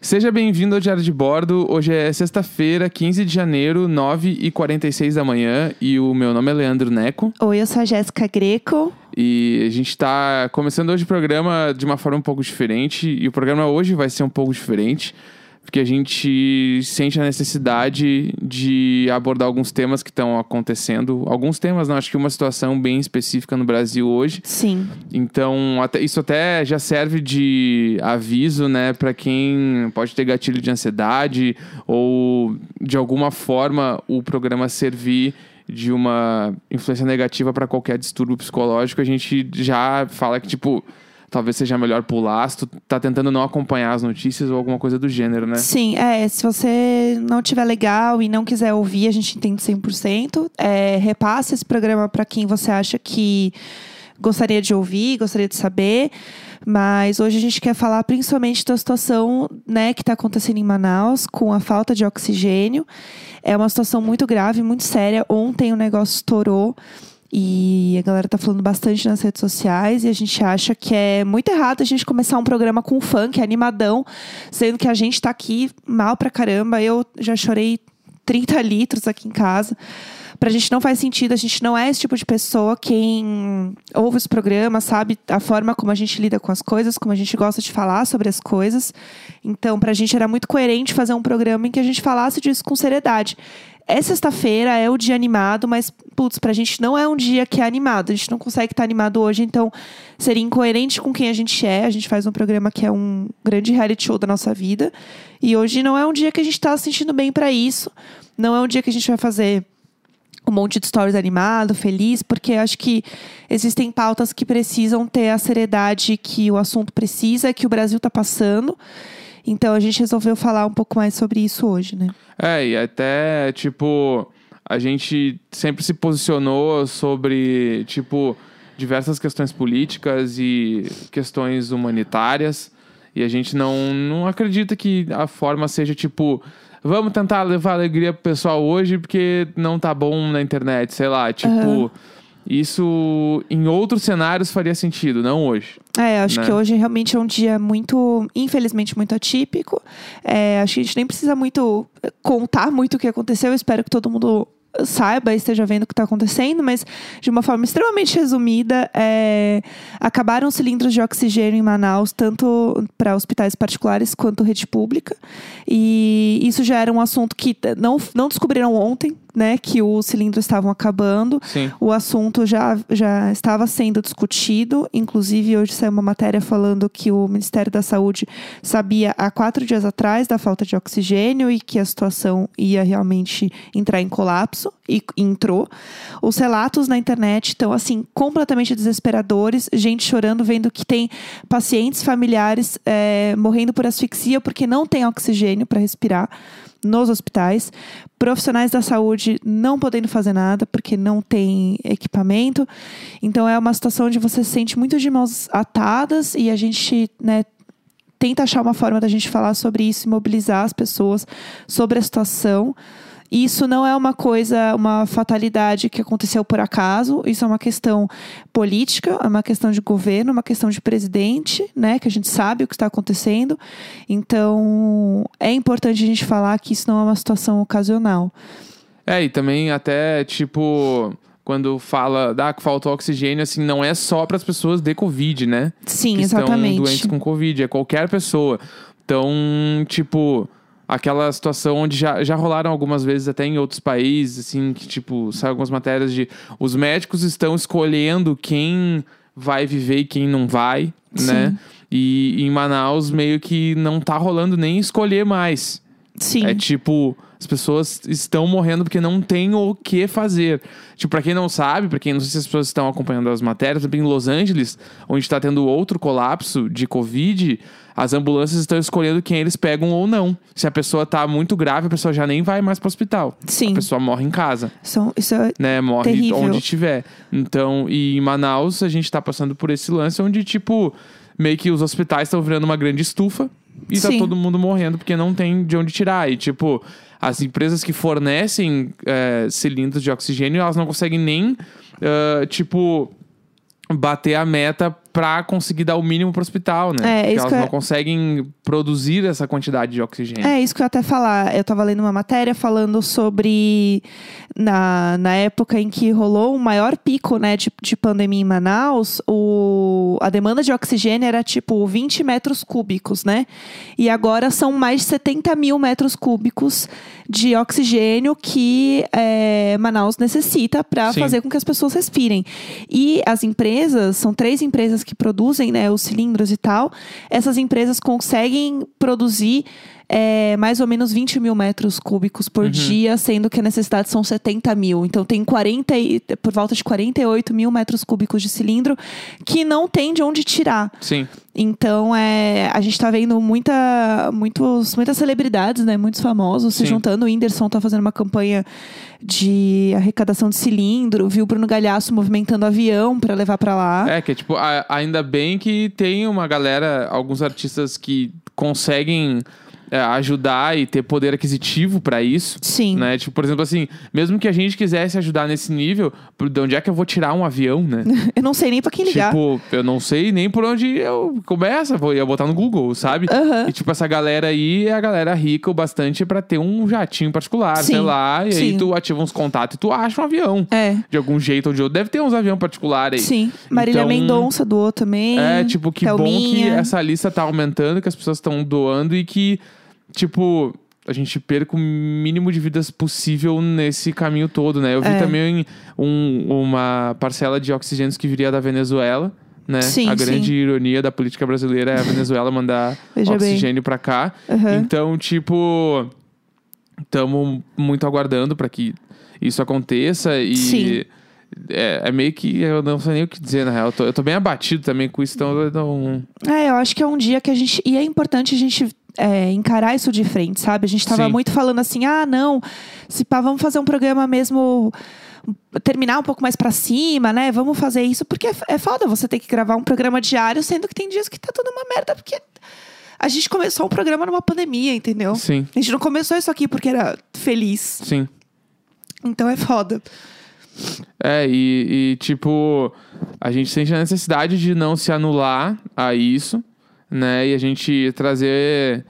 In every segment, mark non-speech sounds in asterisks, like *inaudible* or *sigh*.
Seja bem-vindo ao Diário de Bordo. Hoje é sexta-feira, 15 de janeiro, 9h46 da manhã. E o meu nome é Leandro Neco. Oi, eu sou a Jéssica Greco. E a gente tá começando hoje o programa de uma forma um pouco diferente. E o programa hoje vai ser um pouco diferente. Porque a gente sente a necessidade de abordar alguns temas que estão acontecendo. Alguns temas, não, acho que uma situação bem específica no Brasil hoje. Sim. Então, até- isso até já serve de aviso, né, para quem pode ter gatilho de ansiedade ou de alguma forma o programa servir de uma influência negativa para qualquer distúrbio psicológico. A gente já fala que tipo talvez seja melhor pular se tu tá tentando não acompanhar as notícias ou alguma coisa do gênero, né? Sim, é. Se você não tiver legal e não quiser ouvir, a gente entende 100%. É, repasse esse programa para quem você acha que gostaria de ouvir, gostaria de saber. Mas hoje a gente quer falar principalmente da situação né, que está acontecendo em Manaus com a falta de oxigênio. É uma situação muito grave, muito séria. Ontem o negócio estourou. E a galera tá falando bastante nas redes sociais e a gente acha que é muito errado a gente começar um programa com funk, animadão, sendo que a gente tá aqui mal pra caramba. Eu já chorei 30 litros aqui em casa. Pra gente não faz sentido, a gente não é esse tipo de pessoa. Quem ouve os programas sabe a forma como a gente lida com as coisas, como a gente gosta de falar sobre as coisas. Então, pra gente era muito coerente fazer um programa em que a gente falasse disso com seriedade. É sexta-feira, é o dia animado, mas, putz, pra gente não é um dia que é animado. A gente não consegue estar animado hoje, então seria incoerente com quem a gente é. A gente faz um programa que é um grande reality show da nossa vida. E hoje não é um dia que a gente tá se sentindo bem pra isso. Não é um dia que a gente vai fazer um monte de stories animado, feliz, porque acho que existem pautas que precisam ter a seriedade que o assunto precisa, que o Brasil tá passando. Então a gente resolveu falar um pouco mais sobre isso hoje, né? É, e até, tipo, a gente sempre se posicionou sobre, tipo, diversas questões políticas e questões humanitárias. E a gente não, não acredita que a forma seja, tipo, vamos tentar levar alegria pro pessoal hoje porque não tá bom na internet, sei lá. Tipo, isso em outros cenários faria sentido, não hoje. É, acho Né? que hoje realmente é um dia muito, infelizmente, muito atípico. É, acho que a gente nem precisa muito contar muito o que aconteceu. Eu espero que todo mundo saiba esteja vendo o que está acontecendo, mas de uma forma extremamente resumida, é, acabaram cilindros de oxigênio em Manaus, tanto para hospitais particulares quanto rede pública. E isso já era um assunto que não, não descobriram ontem, né? Que os cilindros estavam acabando. Sim. O assunto já, já estava sendo discutido. Inclusive, hoje saiu uma matéria falando que o Ministério da Saúde sabia há quatro dias atrás da falta de oxigênio e que a situação ia realmente entrar em colapso. E entrou. Os relatos na internet estão, assim, completamente desesperadores. Gente chorando, vendo que tem pacientes familiares eh, morrendo por asfixia porque não tem oxigênio para respirar nos hospitais, profissionais da saúde não podendo fazer nada porque não tem equipamento. Então é uma situação onde você se sente muito de mãos atadas e a gente, né, tenta achar uma forma da gente falar sobre isso e mobilizar as pessoas sobre a situação. Isso não é uma coisa, uma fatalidade que aconteceu por acaso. Isso é uma questão política, é uma questão de governo, é uma questão de presidente, né? Que a gente sabe o que está acontecendo. Então, é importante a gente falar que isso não é uma situação ocasional. É, e também até, tipo, quando fala ah, que falta oxigênio, assim, não é só para as pessoas de Covid, né? Sim, que exatamente. estão doentes com Covid, é qualquer pessoa. Então, tipo, aquela situação onde já, já rolaram algumas vezes até em outros países, assim, que, tipo, saem algumas matérias de os médicos estão escolhendo quem vai viver e quem não vai, né? Sim. E em Manaus meio que não tá rolando nem escolher mais. Sim. É tipo, as pessoas estão morrendo porque não tem o que fazer. Tipo, pra quem não sabe, pra quem não sei se as pessoas estão acompanhando as matérias, em Los Angeles, onde tá tendo outro colapso de Covid, as ambulâncias estão escolhendo quem eles pegam ou não. Se a pessoa tá muito grave, a pessoa já nem vai mais pro hospital. Sim. A pessoa morre em casa, São- isso é- né? Morre Terrível. onde tiver. Então, e em Manaus, a gente tá passando por esse lance onde, tipo, meio que os hospitais estão virando uma grande estufa e tá Sim. todo mundo morrendo porque não tem de onde tirar. E, tipo, as empresas que fornecem é, cilindros de oxigênio, elas não conseguem nem, ah, tipo, bater a meta pra conseguir dar o mínimo pro hospital, né? É, Porque isso elas não conseguem produzir essa quantidade de oxigênio. É isso que eu ia até falar. Eu tava lendo uma matéria falando sobre na, na época em que rolou um maior pico né, de, de pandemia em Manaus, o, a demanda de oxigênio era tipo 20 metros cúbicos, né? E agora são mais de 70 mil metros cúbicos de oxigênio que é, Manaus necessita para fazer com que as pessoas respirem. E as empresas, são três empresas que produzem né, os cilindros e tal, essas empresas conseguem produzir é, mais ou menos 20 mil metros cúbicos por dia, sendo que a necessidade são 70 mil. Então tem 40, e- por volta de 48 mil metros cúbicos de cilindro que não tem de onde tirar. Sim. Então, é, a gente tá vendo muita, muitos, muitas celebridades, né? Muitos famosos se Sim. juntando. O Whindersson tá fazendo uma campanha de arrecadação de cilindro. Viu o Bruno Galhaço movimentando avião para levar para lá. É, que é tipo, a- ainda bem que tem uma galera, alguns artistas que conseguem é, ajudar e ter poder aquisitivo pra isso. Sim. Né? Tipo, por exemplo, assim, mesmo que a gente quisesse ajudar nesse nível, de onde é que eu vou tirar um avião, né? *laughs* Eu não sei nem pra quem ligar. Tipo, eu não sei nem por onde eu começo, vou ia botar no Google, sabe? Aham. E tipo, essa galera aí é a galera rica o bastante pra ter um jatinho particular, Sim, sei lá, e aí sim. tu ativa uns contatos e tu acha um avião. É. De algum jeito ou de outro. Deve ter uns aviões particulares aí. Sim. Marília Então, Mendonça doou também. É, tipo, que bom que Thelminha. essa lista tá aumentando, que as pessoas estão doando e que, tipo, a gente perca o mínimo de vidas possível nesse caminho todo, né? Eu vi É. também um- uma parcela de oxigênios que viria da Venezuela. Né? Sim, a grande sim. ironia da política brasileira é a Venezuela mandar oxigênio pra cá. Aham. Então, tipo, estamos muito aguardando para que isso aconteça e Sim. é, é meio que eu não sei nem o que dizer na real. Eu tô, eu tô bem abatido também com isso, então eu não. É, eu acho que é um dia que a gente. E é importante a gente é, encarar isso de frente, sabe? A gente tava Sim. muito falando assim, ah, não, se pá, vamos fazer um programa mesmo. Terminar um pouco mais pra cima, né? Vamos fazer isso, porque é, é foda você ter que gravar um programa diário, sendo que tem dias que tá tudo uma merda, porque a gente começou um programa numa pandemia, entendeu? Sim, A gente não começou isso aqui porque era feliz. sim. Então é foda. É, e, e, tipo, a gente sente a necessidade de não se anular a isso, né? E a gente trazer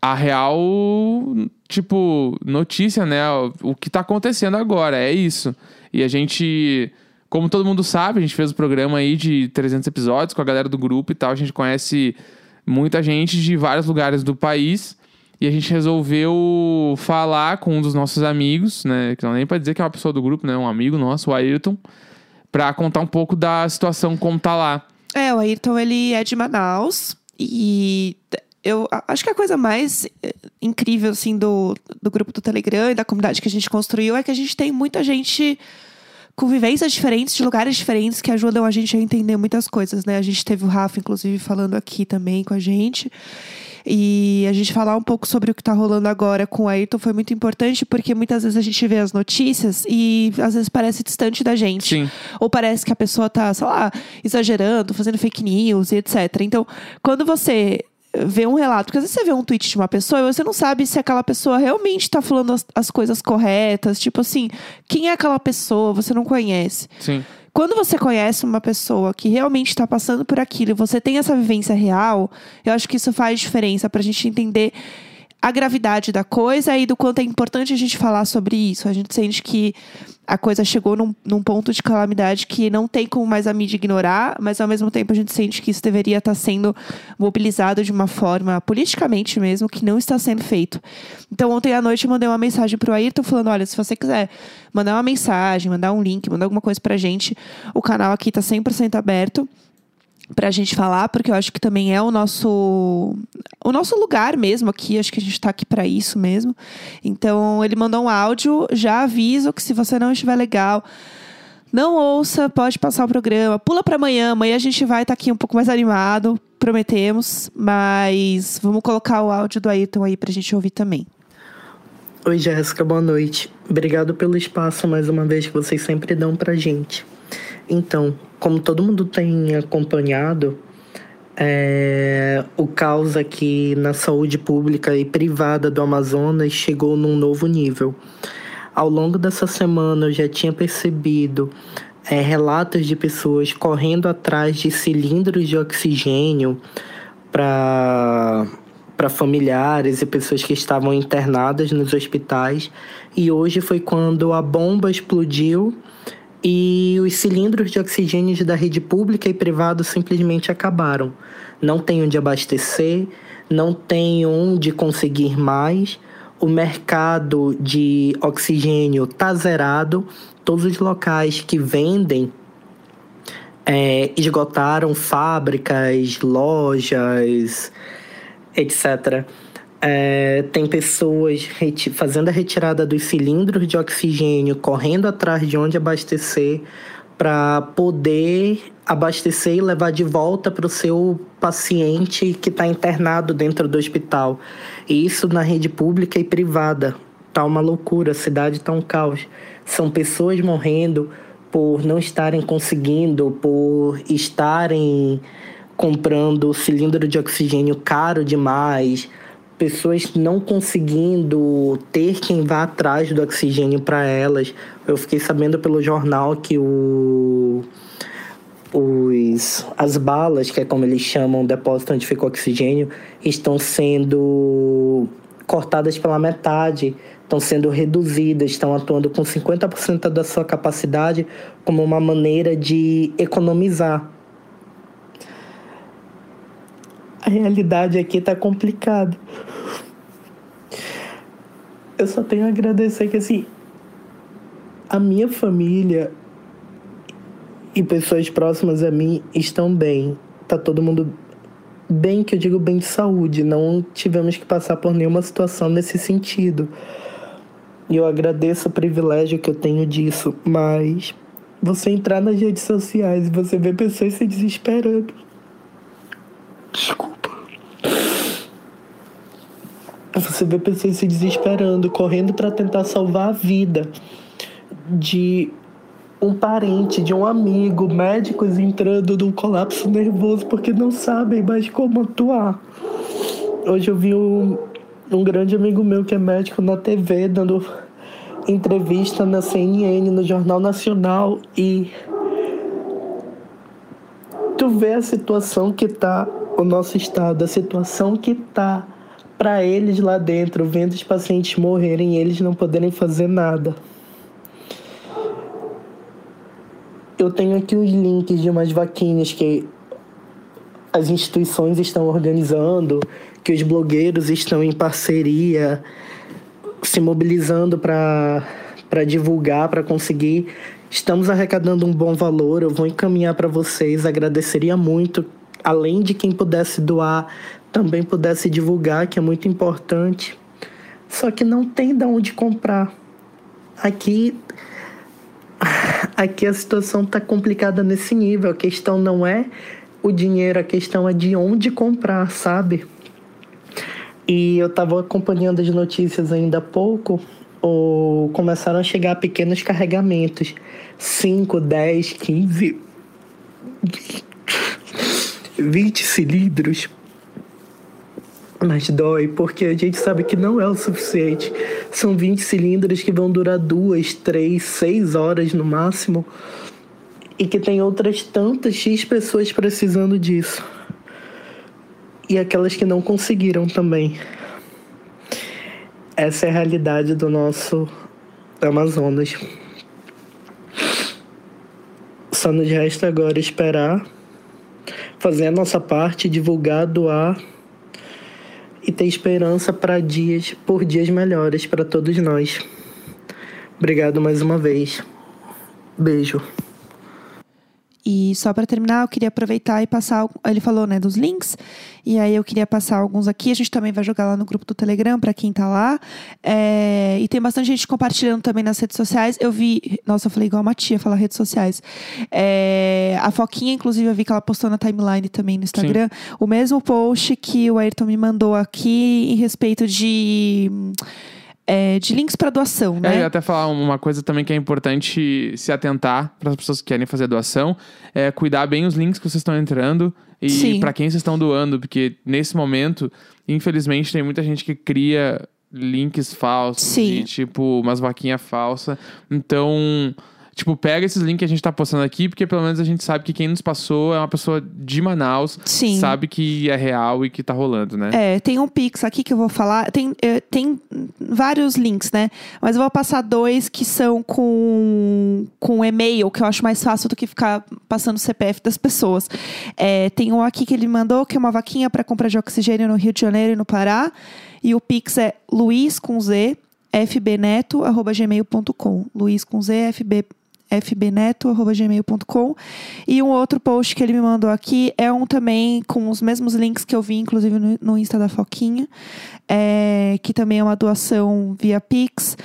a real, tipo, notícia, né? O, que tá acontecendo agora, é isso. E a gente, como todo mundo sabe, a gente fez o programa aí de 300 episódios com a galera do grupo e tal. A gente conhece muita gente de vários lugares do país. E a gente resolveu falar com um dos nossos amigos, né? Que não é nem pra dizer que é uma pessoa do grupo, né? Um amigo nosso, o Ayrton, pra contar um pouco da situação como tá lá. É, o Ayrton, ele é de Manaus. E eu acho que a coisa mais eh, incrível, assim, do, do grupo do Telegram e da comunidade que a gente construiu é que a gente tem muita gente com vivências diferentes, de lugares diferentes, que ajudam a gente a entender muitas coisas, né? A gente teve o Rafa, inclusive, falando aqui também com a gente. E a gente falar um pouco sobre o que tá rolando agora com o Ayrton foi muito importante, porque muitas vezes a gente vê as notícias e às vezes parece distante da gente. Sim. Ou parece que a pessoa tá, sei lá, exagerando, fazendo fake news e etc. Então, quando você vê um relato, porque às vezes você vê um tweet de uma pessoa e você não sabe se aquela pessoa realmente tá falando as, as coisas corretas. Tipo assim, quem é aquela pessoa? Você não conhece. Sim. Quando você conhece uma pessoa que realmente está passando por aquilo e você tem essa vivência real, eu acho que isso faz diferença pra gente entender a gravidade da coisa e do quanto é importante a gente falar sobre isso. A gente sente que a coisa chegou num, num ponto de calamidade que não tem como mais a mídia ignorar, mas ao mesmo tempo a gente sente que isso deveria estar sendo mobilizado de uma forma, politicamente mesmo, que não está sendo feito. Então, ontem à noite eu mandei uma mensagem pro Ayrton falando: olha, se você quiser mandar uma mensagem, mandar um link, mandar alguma coisa pra gente, o canal aqui tá 100% aberto pra gente falar, porque eu acho que também é o nosso o nosso lugar mesmo aqui, acho que a gente tá aqui pra isso mesmo. Então, ele mandou um áudio, já aviso que se você não estiver legal, não ouça, pode passar o programa, pula pra amanhã, amanhã a gente vai estar aqui um pouco mais animado, prometemos, mas vamos colocar o áudio do Ayrton aí pra gente ouvir também. Oi, Jéssica, boa noite. Obrigado pelo espaço mais uma vez que vocês sempre dão pra gente. Então, como todo mundo tem acompanhado, é, o caos aqui na saúde pública e privada do Amazonas chegou num novo nível. Ao longo dessa semana, eu já tinha percebido é, relatos de pessoas correndo atrás de cilindros de oxigênio para para familiares e pessoas que estavam internadas nos hospitais. E hoje foi quando a bomba explodiu e os cilindros de oxigênio da rede pública e privada simplesmente acabaram. Não tem onde abastecer, não tem onde conseguir mais. O mercado de oxigênio está zerado. Todos os locais que vendem é, esgotaram fábricas, lojas, etc. É, tem pessoas fazendo a retirada dos cilindros de oxigênio, correndo atrás de onde abastecer para poder abastecer e levar de volta para o seu paciente que está internado dentro do hospital. Isso na rede pública e privada. Tá uma loucura, a cidade tá um caos. São pessoas morrendo por não estarem conseguindo, por estarem comprando cilindro de oxigênio caro demais, pessoas não conseguindo ter quem vá atrás do oxigênio para elas. Eu fiquei sabendo pelo jornal que o os, as balas, que é como eles chamam, depósito onde fica o oxigênio, estão sendo cortadas pela metade, estão sendo reduzidas, estão atuando com 50% da sua capacidade como uma maneira de economizar. A realidade aqui tá complicada. Eu só tenho a agradecer que assim a minha família e pessoas próximas a mim estão bem. Tá todo mundo bem, que eu digo bem de saúde. Não tivemos que passar por nenhuma situação nesse sentido. E eu agradeço o privilégio que eu tenho disso, mas você entrar nas redes sociais e você ver pessoas se desesperando. Desculpa. Você vê pessoas se desesperando, correndo para tentar salvar a vida de um parente, de um amigo, médicos entrando num colapso nervoso porque não sabem mais como atuar. Hoje eu vi um, um grande amigo meu que é médico na TV dando entrevista na CNN, no Jornal Nacional e tu vê a situação que tá o nosso estado, a situação que tá para eles lá dentro, vendo os pacientes morrerem e eles não poderem fazer nada. Eu tenho aqui os links de umas vaquinhas que as instituições estão organizando, que os blogueiros estão em parceria, se mobilizando para divulgar, para conseguir. Estamos arrecadando um bom valor, eu vou encaminhar para vocês, agradeceria muito. Além de quem pudesse doar, também pudesse divulgar, que é muito importante. Só que não tem de onde comprar. Aqui *laughs* aqui a situação está complicada nesse nível. A questão não é o dinheiro, a questão é de onde comprar, sabe? E eu estava acompanhando as notícias ainda há pouco, ou começaram a chegar pequenos carregamentos 5, 10, 15, 20 cilindros. Mas dói, porque a gente sabe que não é o suficiente. São 20 cilindros que vão durar duas, três, seis horas no máximo. E que tem outras tantas X pessoas precisando disso. E aquelas que não conseguiram também. Essa é a realidade do nosso Amazonas. Só nos resta agora esperar, fazer a nossa parte, divulgar, doar e ter esperança para dias, por dias melhores para todos nós. Obrigado mais uma vez. Beijo. E só para terminar, eu queria aproveitar e passar. Ele falou, né, dos links. E aí eu queria passar alguns aqui. A gente também vai jogar lá no grupo do Telegram para quem tá lá. É, e tem bastante gente compartilhando também nas redes sociais. Eu vi. Nossa, eu falei igual a Matia falar redes sociais. É, a Foquinha, inclusive, eu vi que ela postou na timeline também no Instagram. Sim. O mesmo post que o Ayrton me mandou aqui em respeito de é, de links para doação, né? É, eu ia até falar uma coisa também que é importante se atentar para as pessoas que querem fazer doação, é cuidar bem os links que vocês estão entrando e para quem vocês estão doando, porque nesse momento, infelizmente, tem muita gente que cria links falsos, Sim. de, tipo umas vaquinhas falsas. Então, Tipo, pega esses links que a gente tá postando aqui, porque pelo menos a gente sabe que quem nos passou é uma pessoa de Manaus, Sim. sabe que é real e que tá rolando, né? É, tem um Pix aqui que eu vou falar. Tem, eh, tem vários links, né? Mas eu vou passar dois que são com, com e-mail, que eu acho mais fácil do que ficar passando o CPF das pessoas. É, tem um aqui que ele mandou, que é uma vaquinha para compra de oxigênio no Rio de Janeiro e no Pará. E o Pix é luiz com Z, fbneto.gmail.com. Luiz com Z, fb fbneto.gmail.com e um outro post que ele me mandou aqui é um também com os mesmos links que eu vi, inclusive no, Insta da Foquinha, é, que também é uma doação via Pix.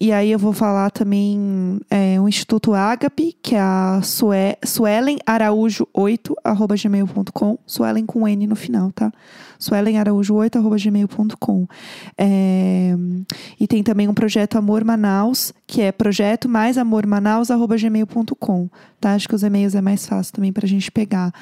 E aí eu vou falar também é, o Instituto Agape, que é a Sue, Suelen Araújo 8, arroba gmail.com. Suelen com N no final, tá? Suelen Araújo 8, arroba gmail.com. É, e tem também um projeto Amor Manaus, que é projeto mais amor Manaus, arroba gmail.com. Tá? Acho que os e-mails é mais fácil também pra gente pegar.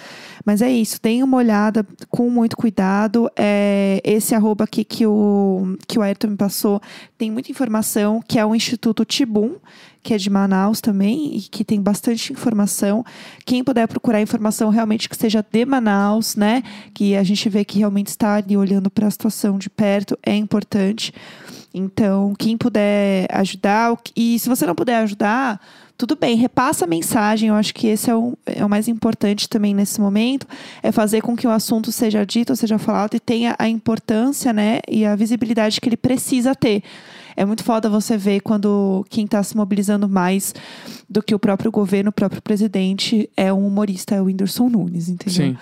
Mas é isso, deem uma olhada com muito cuidado. É, esse arroba aqui que o, que o Ayrton me passou tem muita informação, que é o Instituto Tibum, que é de Manaus também, e que tem bastante informação. Quem puder procurar informação realmente que seja de Manaus, né? Que a gente vê que realmente está ali olhando para a situação de perto, é importante. Então, quem puder ajudar, e se você não puder ajudar, tudo bem, repassa a mensagem. Eu acho que esse é o, é o mais importante também nesse momento, é fazer com que o assunto seja dito, seja falado e tenha a importância, né, e a visibilidade que ele precisa ter. É muito foda você ver quando quem está se mobilizando mais do que o próprio governo, o próprio presidente, é um humorista, é o Whindersson Nunes, entendeu? Sim.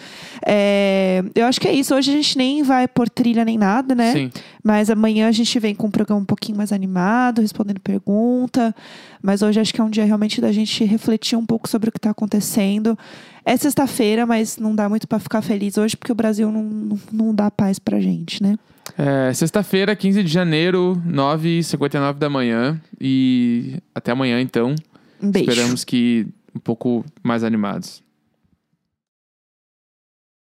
É, eu acho que é isso. Hoje a gente nem vai por trilha nem nada, né? Sim. Mas amanhã a gente vem com um programa um pouquinho mais animado, respondendo pergunta. Mas hoje acho que é um dia realmente da gente refletir um pouco sobre o que está acontecendo. É sexta-feira, mas não dá muito para ficar feliz hoje, porque o Brasil não, não, não dá paz pra gente, né? É, Sexta-feira, 15 de janeiro, 9h59 da manhã. E até amanhã, então. Um beijo. Esperamos que um pouco mais animados.